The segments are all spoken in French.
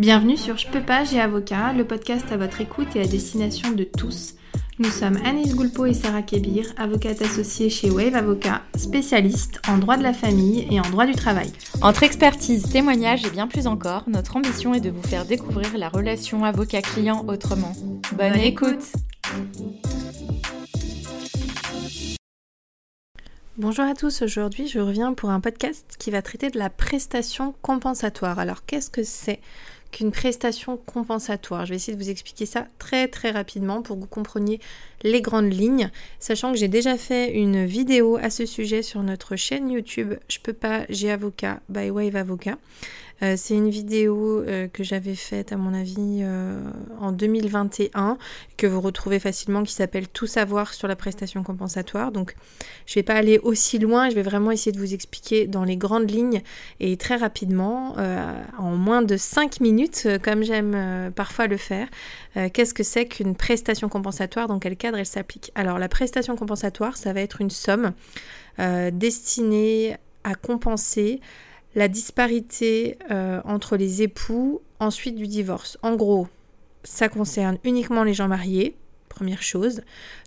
Bienvenue sur Je peux pas, j'ai avocat, le podcast à votre écoute et à destination de tous. Nous sommes Anis Goulpo et Sarah Kebir, avocates associées chez Wave Avocat, spécialistes en droit de la famille et en droit du travail. Entre expertise, témoignages et bien plus encore, notre ambition est de vous faire découvrir la relation avocat-client autrement. Bonne, écoute Bonjour à tous, aujourd'hui je reviens pour un podcast qui va traiter de la prestation compensatoire. Alors qu'est-ce que c'est? Qu'une prestation compensatoire. Je vais essayer de vous expliquer ça très très rapidement pour que vous compreniez les grandes lignes, sachant que j'ai déjà fait une vidéo à ce sujet sur notre chaîne YouTube Je peux pas, j'ai avocat by Wave Avocat. Euh, c'est une vidéo euh, que j'avais faite à mon avis euh, en 2021 que vous retrouvez facilement qui s'appelle Tout savoir sur la prestation compensatoire. Donc je ne vais pas aller aussi loin, je vais vraiment essayer de vous expliquer dans les grandes lignes et très rapidement, en moins de 5 minutes, comme j'aime parfois le faire, qu'est-ce que c'est qu'une prestation compensatoire, dans quel cadre elle s'applique. Alors la prestation compensatoire, ça va être une somme destinée à compenser la disparité euh, entre les époux ensuite du divorce. En gros, ça concerne uniquement les gens mariés, première chose.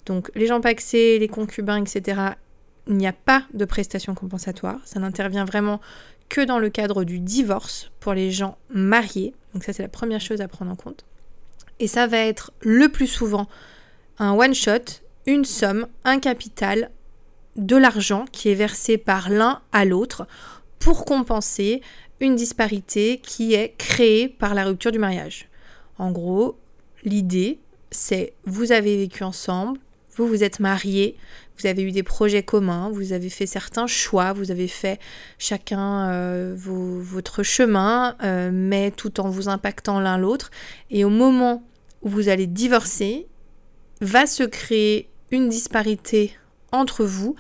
Donc les gens paxés, les concubins, etc., il n'y a pas de prestation compensatoire. Ça n'intervient vraiment que dans le cadre du divorce pour les gens mariés. Donc ça, c'est la première chose à prendre en compte. Et ça va être le plus souvent un one-shot, une somme, un capital, de l'argent qui est versé par l'un à l'autre pour compenser une disparité qui est créée par la rupture du mariage. En gros, l'idée, c'est vous avez vécu ensemble, vous vous êtes mariés, vous avez eu des projets communs, vous avez fait certains choix, vous avez fait chacun euh, votre chemin, euh, mais tout en vous impactant l'un l'autre. Et au moment où vous allez divorcer, va se créer une disparité entre vous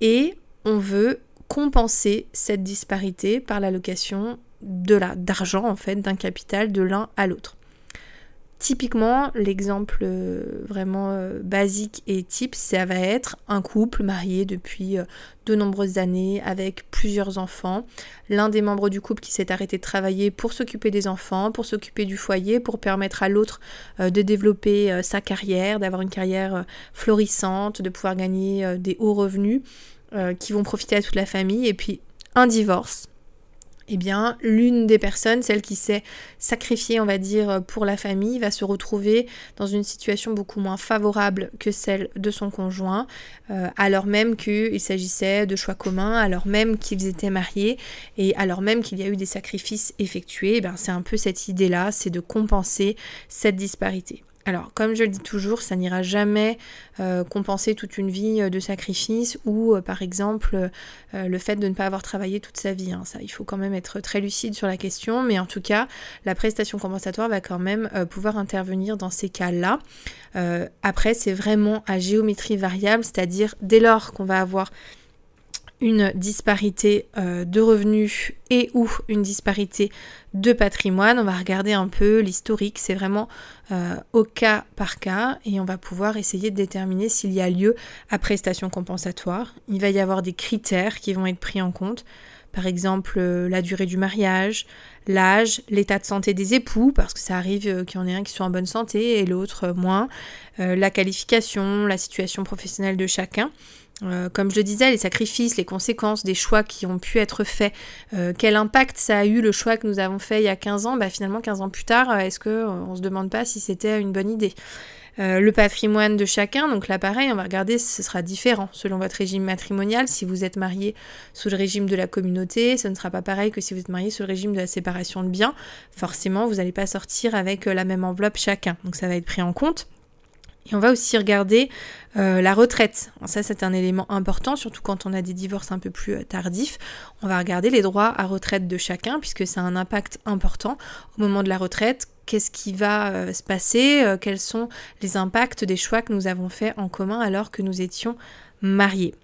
et on veut compenser cette disparité par l'allocation de la d'argent en fait d'un capital de l'un à l'autre. Typiquement, l'exemple euh, vraiment euh, basique et type, ça va être un couple marié depuis euh, de nombreuses années avec plusieurs enfants. L'un des membres du couple qui s'est arrêté de travailler pour s'occuper des enfants, pour s'occuper du foyer, pour permettre à l'autre de développer sa carrière, d'avoir une carrière florissante, de pouvoir gagner des hauts revenus. Euh, qui vont profiter à toute la famille, et puis un divorce. Eh bien, l'une des personnes, celle qui s'est sacrifiée, on va dire, pour la famille, va se retrouver dans une situation beaucoup moins favorable que celle de son conjoint, euh, alors même qu'il s'agissait de choix communs, alors même qu'ils étaient mariés, et alors même qu'il y a eu des sacrifices effectués. Eh c'est un peu cette idée-là, c'est de compenser cette disparité. Alors, comme je le dis toujours, ça n'ira jamais euh, compenser toute une vie euh, de sacrifice ou, euh, par exemple, le fait de ne pas avoir travaillé toute sa vie. Hein. Ça, il faut quand même être très lucide sur la question, mais en tout cas, la prestation compensatoire va quand même pouvoir intervenir dans ces cas-là. après, c'est vraiment à géométrie variable, c'est-à-dire dès lors qu'on va avoir une disparité euh, de revenus et ou une disparité de patrimoine. On va regarder un peu l'historique, c'est vraiment euh, au cas par cas et on va pouvoir essayer de déterminer s'il y a lieu à prestation compensatoire. Il va y avoir des critères qui vont être pris en compte. Par exemple, euh, la durée du mariage, l'âge, l'état de santé des époux, parce que ça arrive qu'il y en ait un qui soit en bonne santé et l'autre moins, la qualification, la situation professionnelle de chacun. Euh, comme je le disais, les sacrifices, les conséquences des choix qui ont pu être faits, euh, quel impact ça a eu le choix que nous avons fait il y a 15 ans, bah finalement 15 ans plus tard, euh, est-ce qu'on ne se demande pas si c'était une bonne idée? Le patrimoine de chacun, donc là pareil, on va regarder, ce sera différent selon votre régime matrimonial. Si vous êtes marié sous le régime de la communauté, ce ne sera pas pareil que si vous êtes marié sous le régime de la séparation de biens. Forcément, vous n'allez pas sortir avec la même enveloppe chacun, donc ça va être pris en compte. Et on va aussi regarder euh, la retraite. ça, c'est un élément important, surtout quand on a des divorces un peu plus euh, tardifs. On va regarder les droits à retraite de chacun, puisque ça a un impact important au moment de la retraite. Qu'est-ce qui va euh, se passer Quels sont les impacts des choix que nous avons faits en commun alors que nous étions mariés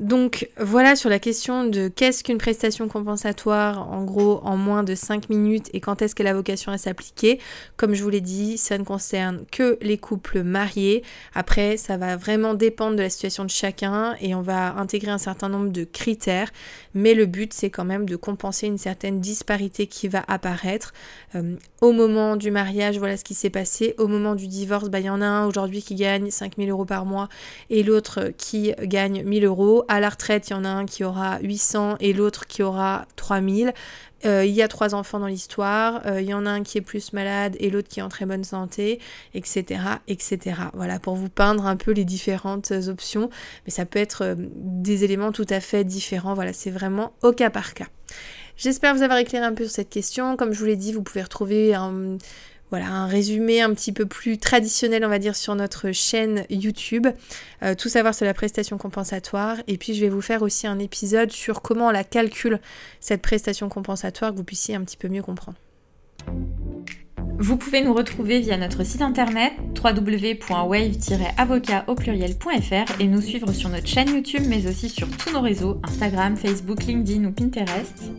Donc voilà sur la question de qu'est-ce qu'une prestation compensatoire en gros en moins de 5 minutes et quand est-ce qu'elle a vocation à s'appliquer. Comme je vous l'ai dit, ça ne concerne que les couples mariés. Après, ça va vraiment dépendre de la situation de chacun et on va intégrer un certain nombre de critères. Mais le but, c'est quand même de compenser une certaine disparité qui va apparaître. Euh, au moment du mariage, voilà ce qui s'est passé. Au moment du divorce, bah, il y en a un aujourd'hui qui gagne 5000 euros par mois et l'autre qui gagne 1000 euros. À la retraite, il y en a un qui aura 800 et l'autre qui aura 3000. Euh, il y a trois enfants dans l'histoire, euh, il y en a un qui est plus malade et l'autre qui est en très bonne santé, etc., etc. Voilà, pour vous peindre un peu les différentes options, mais ça peut être euh, des éléments tout à fait différents. Voilà, c'est vraiment au cas par cas. J'espère vous avoir éclairé un peu sur cette question. Comme je vous l'ai dit, vous pouvez retrouver un voilà, un résumé un petit peu plus traditionnel, on va dire, sur notre chaîne YouTube. Euh, tout savoir sur la prestation compensatoire. Et puis, je vais vous faire aussi un épisode sur comment on la calcule, cette prestation compensatoire, que vous puissiez un petit peu mieux comprendre. Vous pouvez nous retrouver via notre site internet www.wave-avocat au pluriel.fr et nous suivre sur notre chaîne YouTube mais aussi sur tous nos réseaux Instagram, Facebook, LinkedIn ou Pinterest.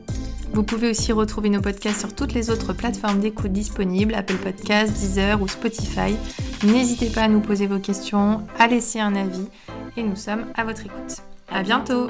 Vous pouvez aussi retrouver nos podcasts sur toutes les autres plateformes d'écoute disponibles, Apple Podcasts, Deezer ou Spotify. N'hésitez pas à nous poser vos questions, à laisser un avis et nous sommes à votre écoute. À bientôt